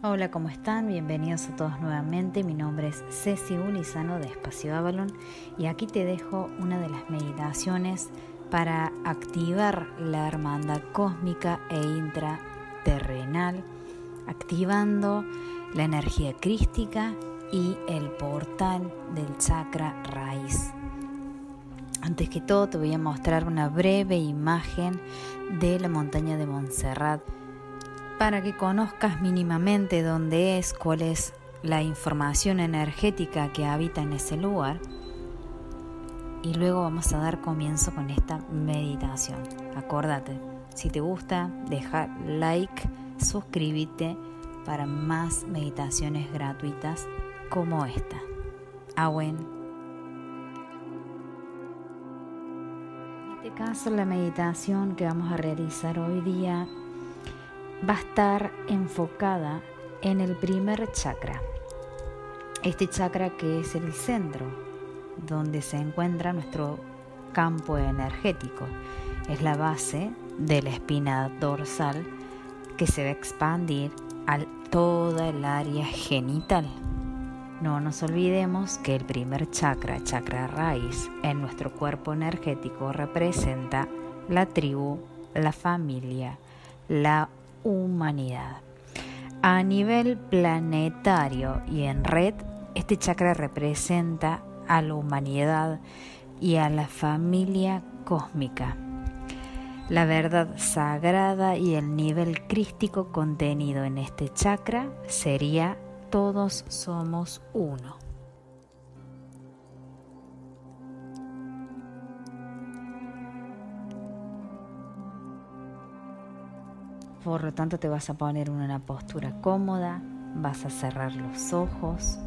Hola, ¿cómo están? Bienvenidos a todos nuevamente. Mi nombre es Ceci Unizano de Espacio Avalon y aquí te dejo una de las meditaciones para activar la hermandad cósmica e intraterrenal, activando la energía crística y el portal del chakra raíz. Antes que todo te voy a mostrar una breve imagen de la montaña de Montserrat para que conozcas mínimamente dónde es, cuál es la información energética que habita en ese lugar. Y luego vamos a dar comienzo con esta meditación. Acuérdate, si te gusta, deja like, suscríbete para más meditaciones gratuitas como esta. Awen. En este caso, la meditación que vamos a realizar hoy día va a estar enfocada en el primer chakra. Este chakra que es el centro, donde se encuentra nuestro campo energético. Es la base de la espina dorsal que se va a expandir a toda el área genital. No nos olvidemos que el primer chakra, chakra raíz, en nuestro cuerpo energético representa la tribu, la familia, la humanidad. A nivel planetario y en red, este chakra representa a la humanidad y a la familia cósmica. La verdad sagrada y el nivel crístico contenido en este chakra sería todos somos uno. Por lo tanto te vas a poner en una postura cómoda, vas a cerrar los ojos,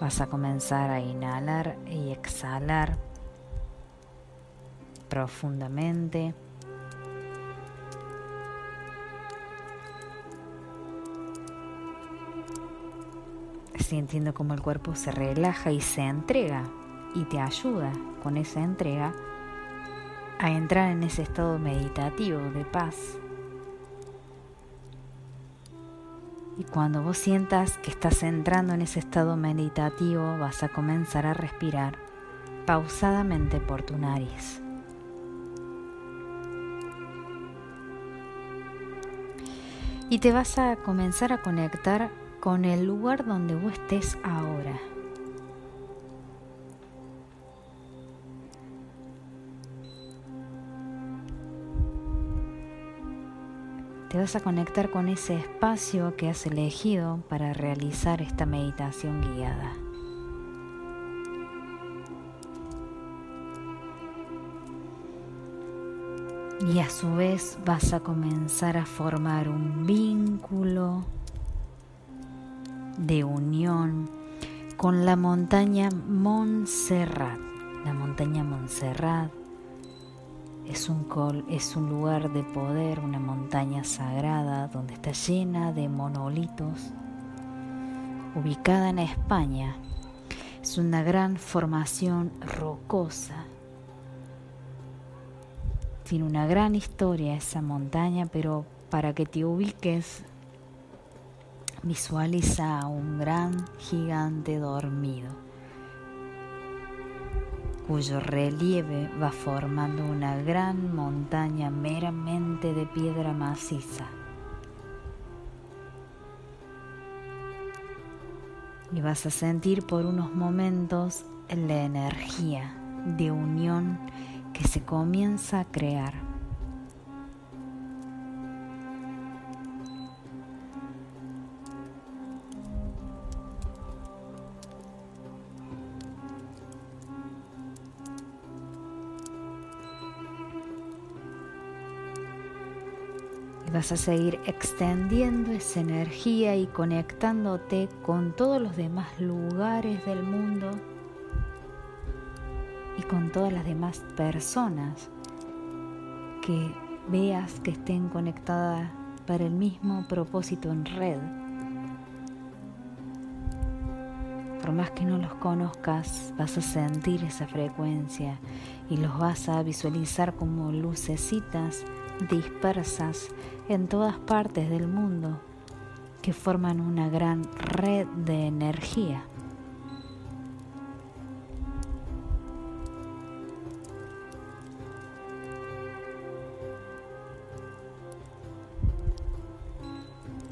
vas a comenzar a inhalar y exhalar profundamente. Sintiendo como el cuerpo se relaja y se entrega y te ayuda con esa entrega a entrar en ese estado meditativo de paz. Y cuando vos sientas que estás entrando en ese estado meditativo, vas a comenzar a respirar pausadamente por tu nariz. Y te vas a comenzar a conectar con el lugar donde vos estés ahora. Te vas a conectar con ese espacio que has elegido para realizar esta meditación guiada. Y a su vez vas a comenzar a formar un vínculo de unión con la montaña Montserrat. La montaña Montserrat es un, col, es un lugar de poder, una montaña sagrada donde está llena de monolitos. Ubicada en España, es una gran formación rocosa. Tiene una gran historia esa montaña, pero para que te ubiques, visualiza un gran gigante dormido cuyo relieve va formando una gran montaña meramente de piedra maciza. Y vas a sentir por unos momentos la energía de unión que se comienza a crear. Vas a seguir extendiendo esa energía y conectándote con todos los demás lugares del mundo y con todas las demás personas que veas que estén conectadas para el mismo propósito en red. Por más que no los conozcas, vas a sentir esa frecuencia y los vas a visualizar como lucecitas dispersas en todas partes del mundo que forman una gran red de energía.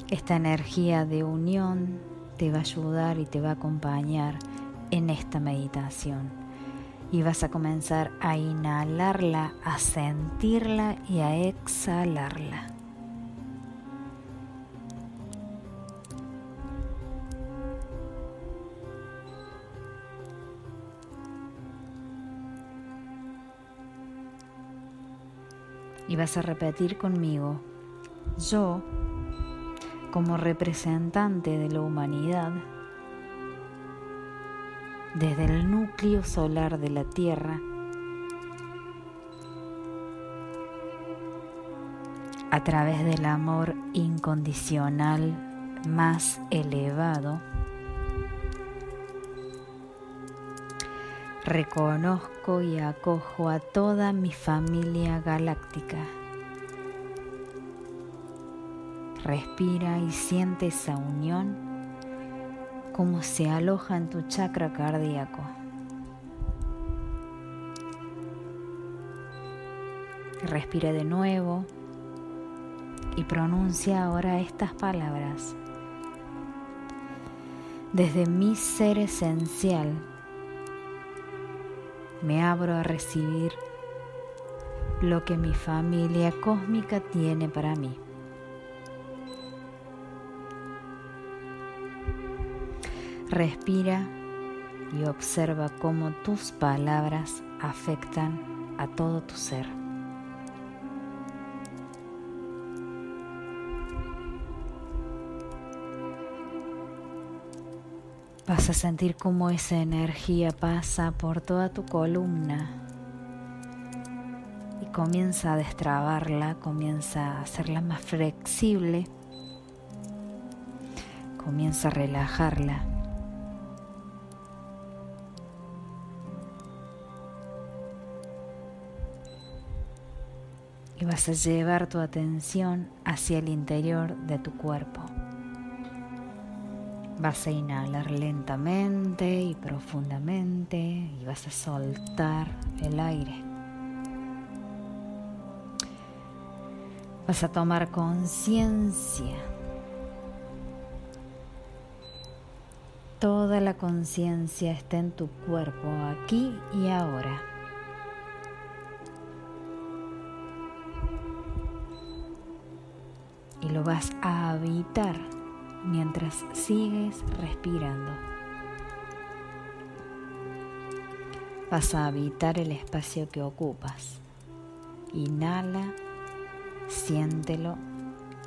Esta energía de unión te va a ayudar y te va a acompañar en esta meditación. Y vas a comenzar a inhalarla, a sentirla y a exhalarla. Y vas a repetir conmigo, yo como representante de la humanidad, desde el núcleo solar de la Tierra, a través del amor incondicional más elevado, reconozco y acojo a toda mi familia galáctica. Respira y siente esa unión como se aloja en tu chakra cardíaco. Respira de nuevo y pronuncia ahora estas palabras. Desde mi ser esencial me abro a recibir lo que mi familia cósmica tiene para mí. Respira y observa cómo tus palabras afectan a todo tu ser. Vas a sentir cómo esa energía pasa por toda tu columna y comienza a destrabarla, comienza a hacerla más flexible, comienza a relajarla. Vas a llevar tu atención hacia el interior de tu cuerpo. Vas a inhalar lentamente y profundamente y vas a soltar el aire. Vas a tomar conciencia. Toda la conciencia está en tu cuerpo, aquí y ahora. Lo vas a habitar mientras sigues respirando. Vas a habitar el espacio que ocupas. Inhala, siéntelo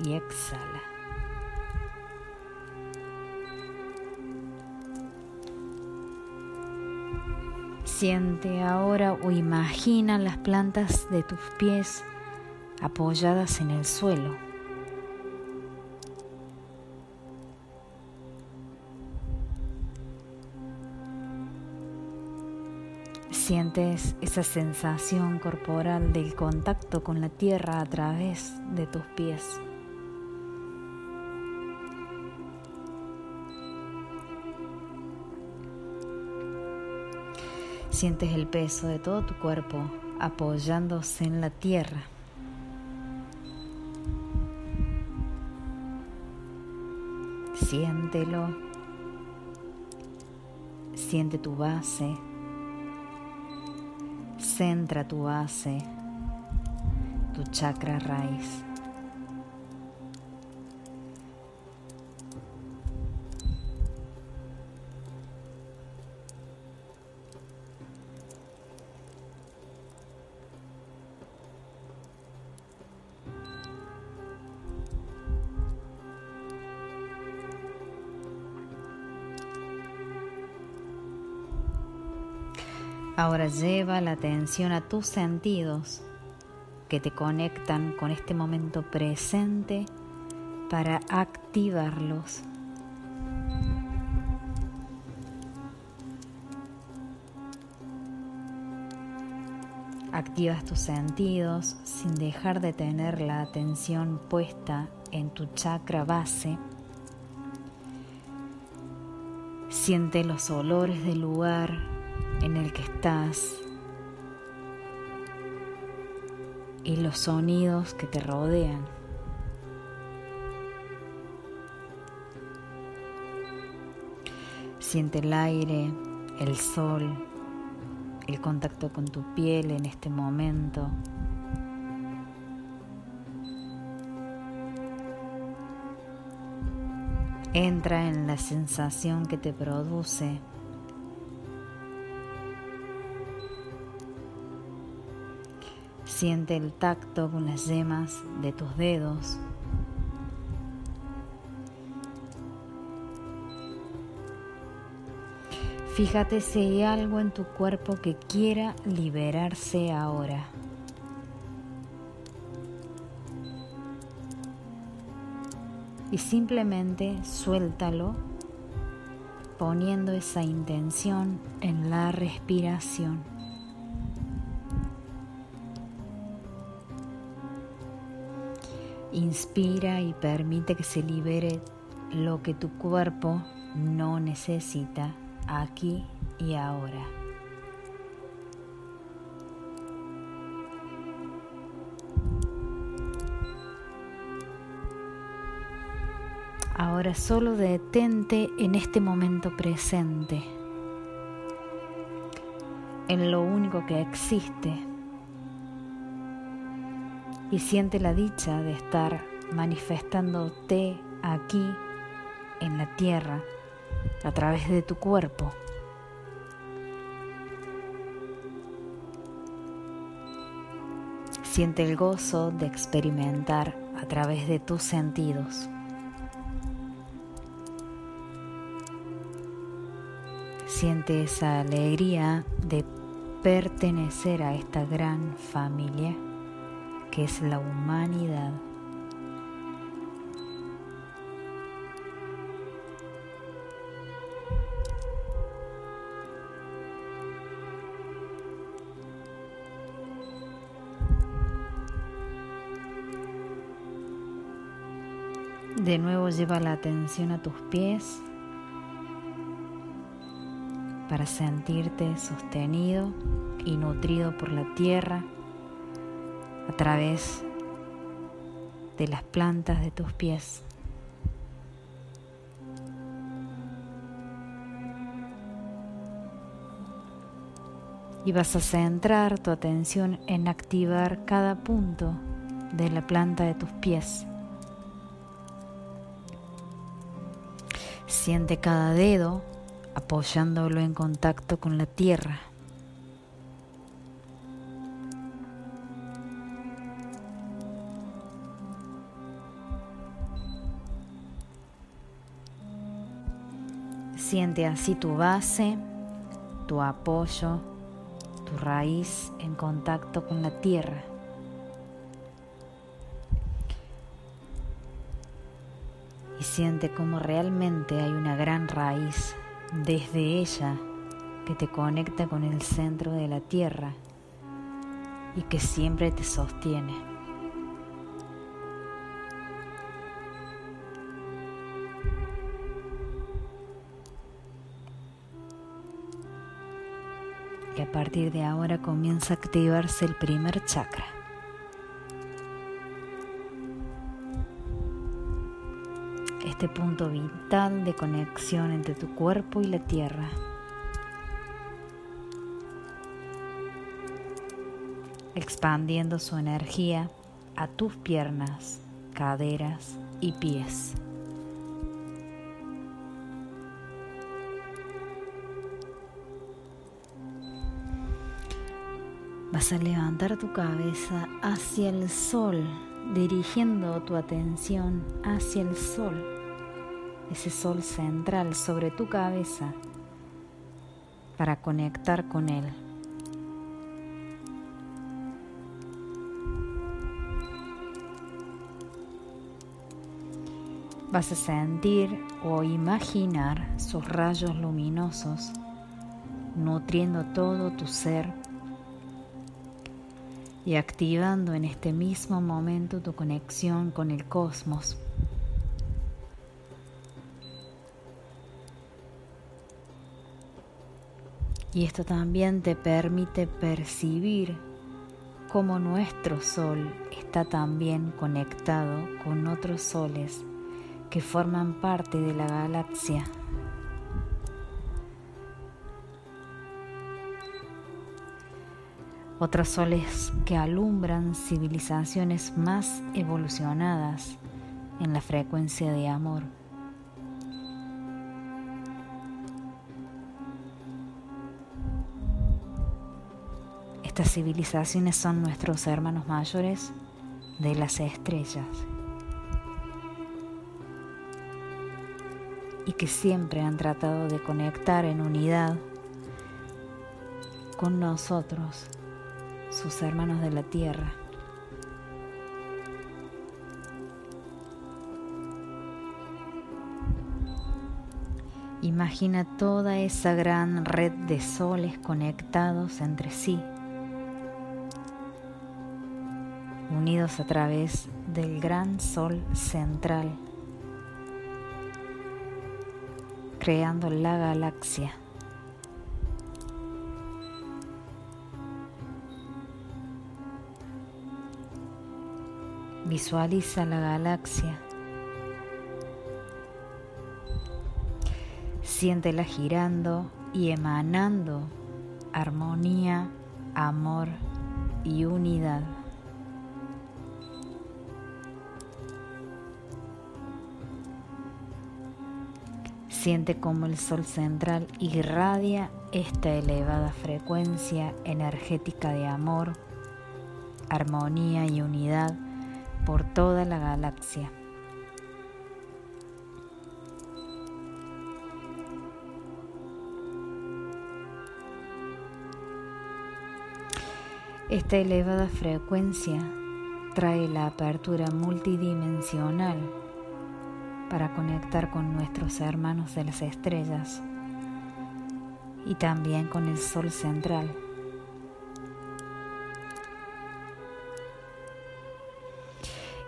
y exhala. Siente ahora o imagina las plantas de tus pies apoyadas en el suelo Sientes esa sensación corporal del contacto con la tierra a través de tus pies. Sientes el peso de todo tu cuerpo apoyándose en la tierra. Siéntelo. Siente tu base Centra tu base, tu chakra raíz. Ahora lleva la atención a tus sentidos que te conectan con este momento presente para activarlos. Activas tus sentidos sin dejar de tener la atención puesta en tu chakra base. Siente los olores del lugar en el que estás y los sonidos que te rodean. Siente el aire, el sol, el contacto con tu piel en este momento. Entra en la sensación que te produce. Siente el tacto con las yemas de tus dedos. Fíjate si hay algo en tu cuerpo que quiera liberarse ahora. Y simplemente suéltalo poniendo esa intención en la respiración. Inspira y permite que se libere lo que tu cuerpo no necesita aquí y ahora. Ahora solo detente en este momento presente, en lo único que existe, y siente la dicha de estar manifestándote aquí en la tierra a través de tu cuerpo. Siente el gozo de experimentar a través de tus sentidos. Siente esa alegría de pertenecer a esta gran familia que es la humanidad. De nuevo lleva la atención a tus pies para sentirte sostenido y nutrido por la tierra a través de las plantas de tus pies. Y vas a centrar tu atención en activar cada punto de la planta de tus pies. Siente cada dedo apoyándolo en contacto con la tierra. Siente así tu base, tu apoyo, tu raíz en contacto con la tierra. y siente como realmente hay una gran raíz desde ella que te conecta con el centro de la tierra y que siempre te sostiene. Partir de ahora comienza a activarse el primer chakra. este punto vital de conexión entre tu cuerpo y la tierra. expandiendo su energía a tus piernas, caderas y pies. Vas a levantar tu cabeza hacia el sol, dirigiendo tu atención hacia el sol ese sol central sobre tu cabeza para conectar con él. Vas a sentir o imaginar sus rayos luminosos nutriendo todo tu ser y activando en este mismo momento tu conexión con el cosmos. Y esto también te permite percibir cómo nuestro sol está también conectado con otros soles que forman parte de la galaxia. Otros soles que alumbran civilizaciones más evolucionadas en la frecuencia de amor. Estas civilizaciones son nuestros hermanos mayores de las estrellas. y que siempre han tratado de conectar en unidad con nosotros, sus hermanos de la tierra. Imagina toda esa gran red de soles conectados entre sí, unidos a través del gran sol central creando la galaxia. Visualiza la galaxia. Siéntela girando y emanando armonía, amor y unidad. Siente como el sol central irradia esta elevada frecuencia energética de amor, armonía y unidad por toda la galaxia. Esta elevada frecuencia trae la apertura multidimensional para conectar con nuestros hermanos de las estrellas y también con el Sol central.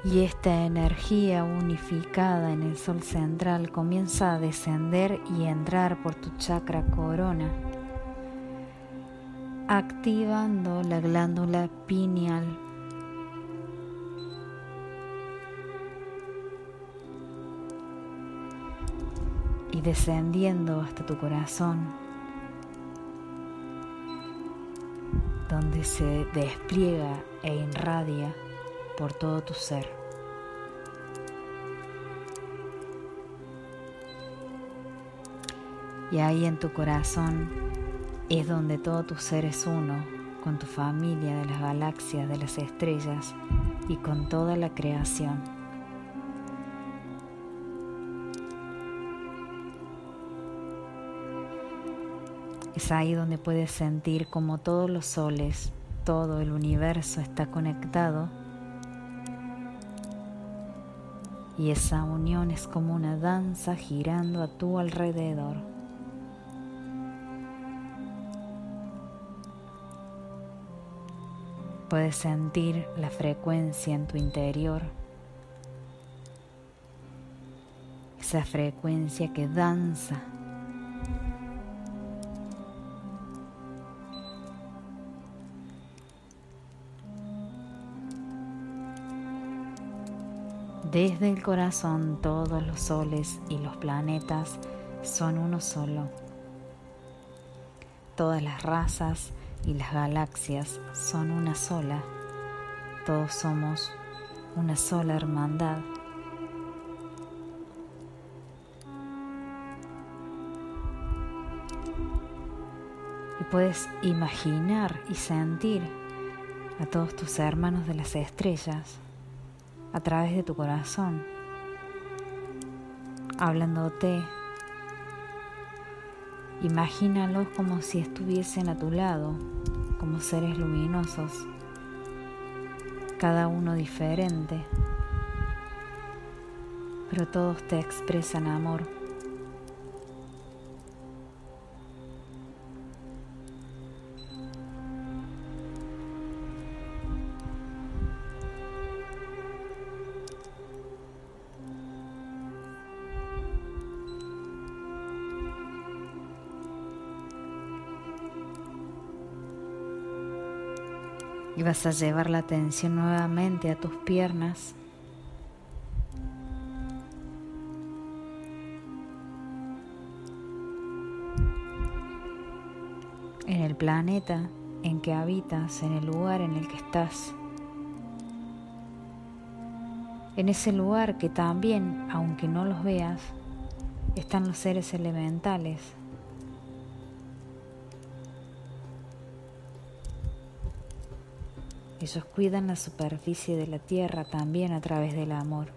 Y esta energía unificada en el Sol central comienza a descender y entrar por tu chakra corona, activando la glándula pineal. Y descendiendo hasta tu corazón, donde se despliega e irradia por todo tu ser. Y ahí en tu corazón es donde todo tu ser es uno con tu familia de las galaxias, de las estrellas y con toda la creación. Es ahí donde puedes sentir como todos los soles, todo el universo está conectado y esa unión es como una danza girando a tu alrededor. Puedes sentir la frecuencia en tu interior, esa frecuencia que danza Desde el corazón todos los soles y los planetas son uno solo. Todas las razas y las galaxias son una sola. Todos somos una sola hermandad. Y puedes imaginar y sentir a todos tus hermanos de las estrellas a través de tu corazón, hablándote. Imagínalos como si estuviesen a tu lado, como seres luminosos, cada uno diferente, pero todos te expresan amor. Y vas a llevar la atención nuevamente a tus piernas. En el planeta en que habitas, en el lugar en el que estás. En ese lugar que también, aunque no los veas, están los seres elementales. Ellos cuidan la superficie de la tierra también a través del amor.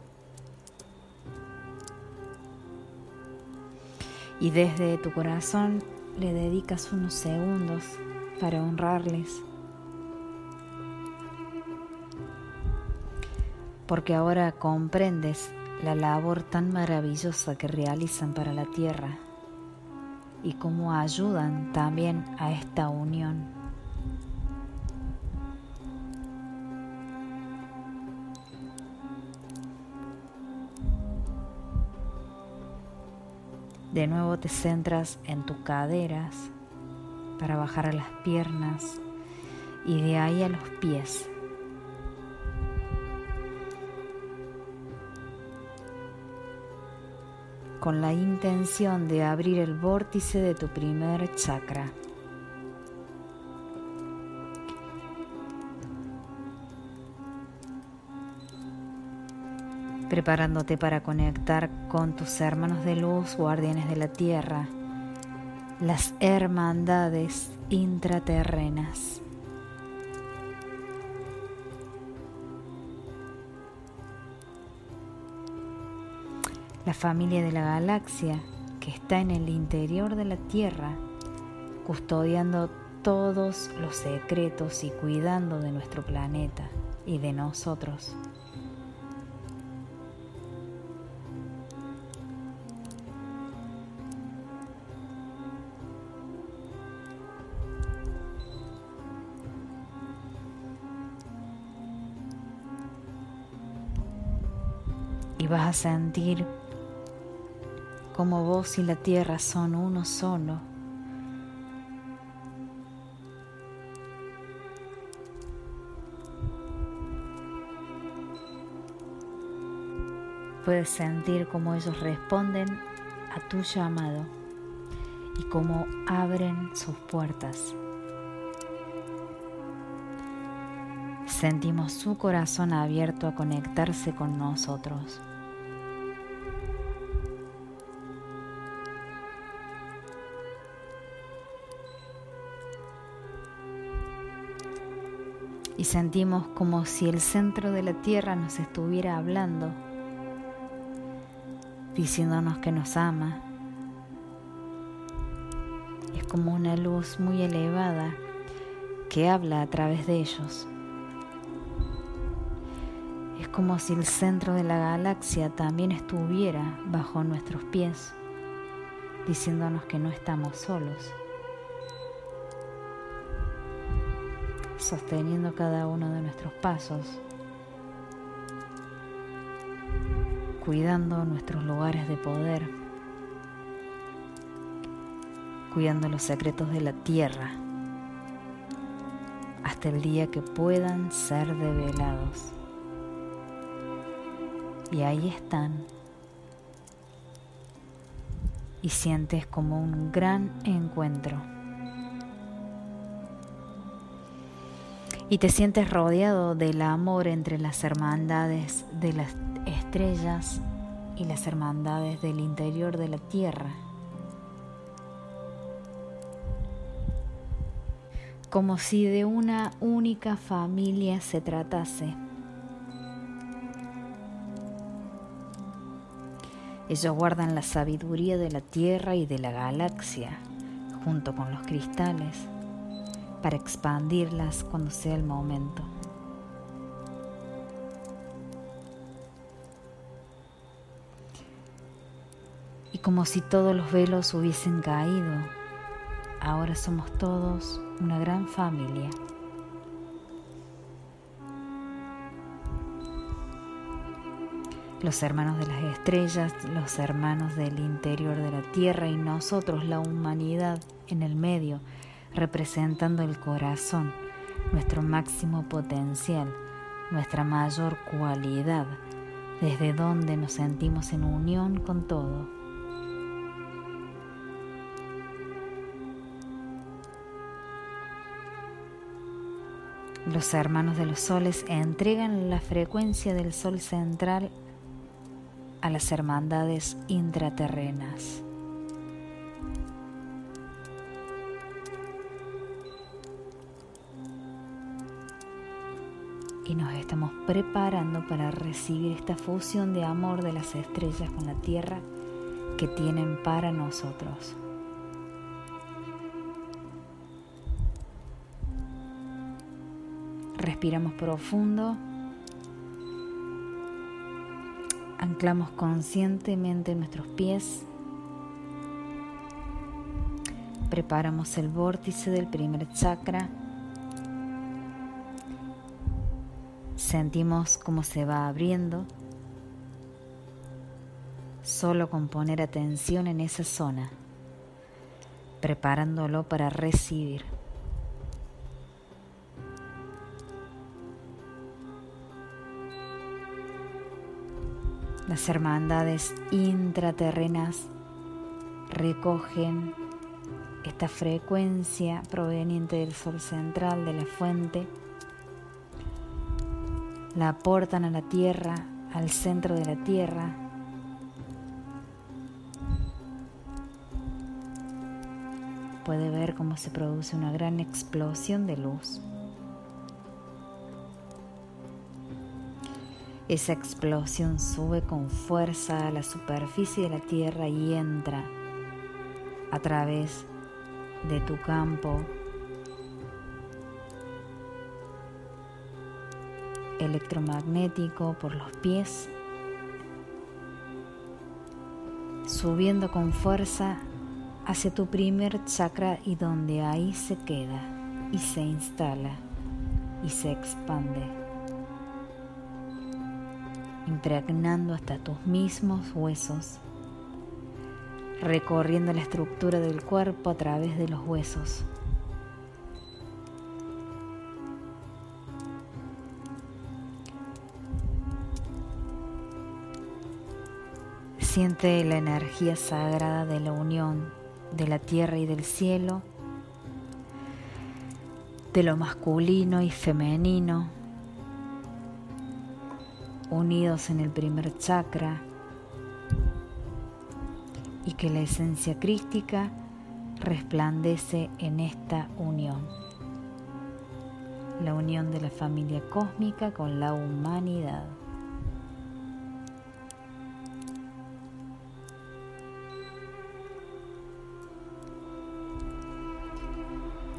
Y desde tu corazón le dedicas unos segundos para honrarles. Porque ahora comprendes la labor tan maravillosa que realizan para la tierra y cómo ayudan también a esta unión. De nuevo te centras en tus caderas para bajar a las piernas y de ahí a los pies. con la intención de abrir el vórtice de tu primer chakra. Preparándote para conectar con tus hermanos de luz, guardianes de la tierra, las hermandades intraterrenas. La familia de la galaxia que está en el interior de la Tierra, custodiando todos los secretos y cuidando de nuestro planeta y de nosotros. Vas a sentir como vos y la tierra son uno solo. Puedes sentir cómo ellos responden a tu llamado y cómo abren sus puertas. Sentimos su corazón abierto a conectarse con nosotros. Sentimos como si el centro de la tierra nos estuviera hablando, diciéndonos que nos ama. Es como una luz muy elevada que habla a través de ellos. Es como si el centro de la galaxia también estuviera bajo nuestros pies, diciéndonos que no estamos solos. Sosteniendo cada uno de nuestros pasos, cuidando nuestros lugares de poder, cuidando los secretos de la tierra, hasta el día que puedan ser develados. Y ahí están. Y sientes como un gran encuentro. Y te sientes rodeado del amor entre las hermandades de las estrellas y las hermandades del interior de la tierra. Como si de una única familia se tratase. Ellos guardan la sabiduría de la tierra y de la galaxia junto con los cristales para expandirlas cuando sea el momento. Y como si todos los velos hubiesen caído, ahora somos todos una gran familia. Los hermanos de las estrellas, los hermanos del interior de la tierra y nosotros, la humanidad en el medio, representando el corazón nuestro máximo potencial, nuestra mayor cualidad, desde donde nos sentimos en unión con todo. Los hermanos de los soles entregan la frecuencia del sol central a las hermandades intraterrenas. Estamos preparando para recibir esta fusión de amor de las estrellas con la tierra que tienen para nosotros. Respiramos profundo. Anclamos conscientemente nuestros pies. Preparamos el vórtice del primer chakra. Sentimos cómo se va abriendo. Solo con poner atención en esa zona, preparándolo para recibir. Las hermandades intraterrenas recogen esta frecuencia proveniente del sol central de la fuente, la aportan a la tierra, al centro de la tierra, puede ver cómo se produce una gran explosión de luz. Esa explosión sube con fuerza a la superficie de la Tierra y entra a través de tu campo electromagnético por los pies, subiendo con fuerza hacia tu primer chakra y donde ahí se queda y se instala y se expande impregnando hasta tus mismos huesos, recorriendo la estructura del cuerpo a través de los huesos. Siente la energía sagrada de la unión de la tierra y del cielo, de lo masculino y femenino, unidos en el primer chakra y que la esencia crística resplandece en esta unión, la unión de la familia cósmica con la humanidad.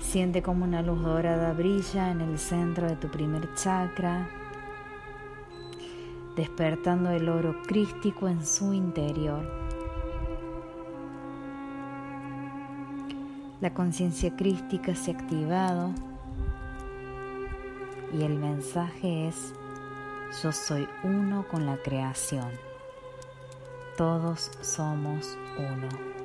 Siente como una luz dorada brilla en el centro de tu primer chakra, despertando el oro crístico en su interior. La conciencia crística se ha activado y el mensaje es, yo soy uno con la creación. Todos somos uno.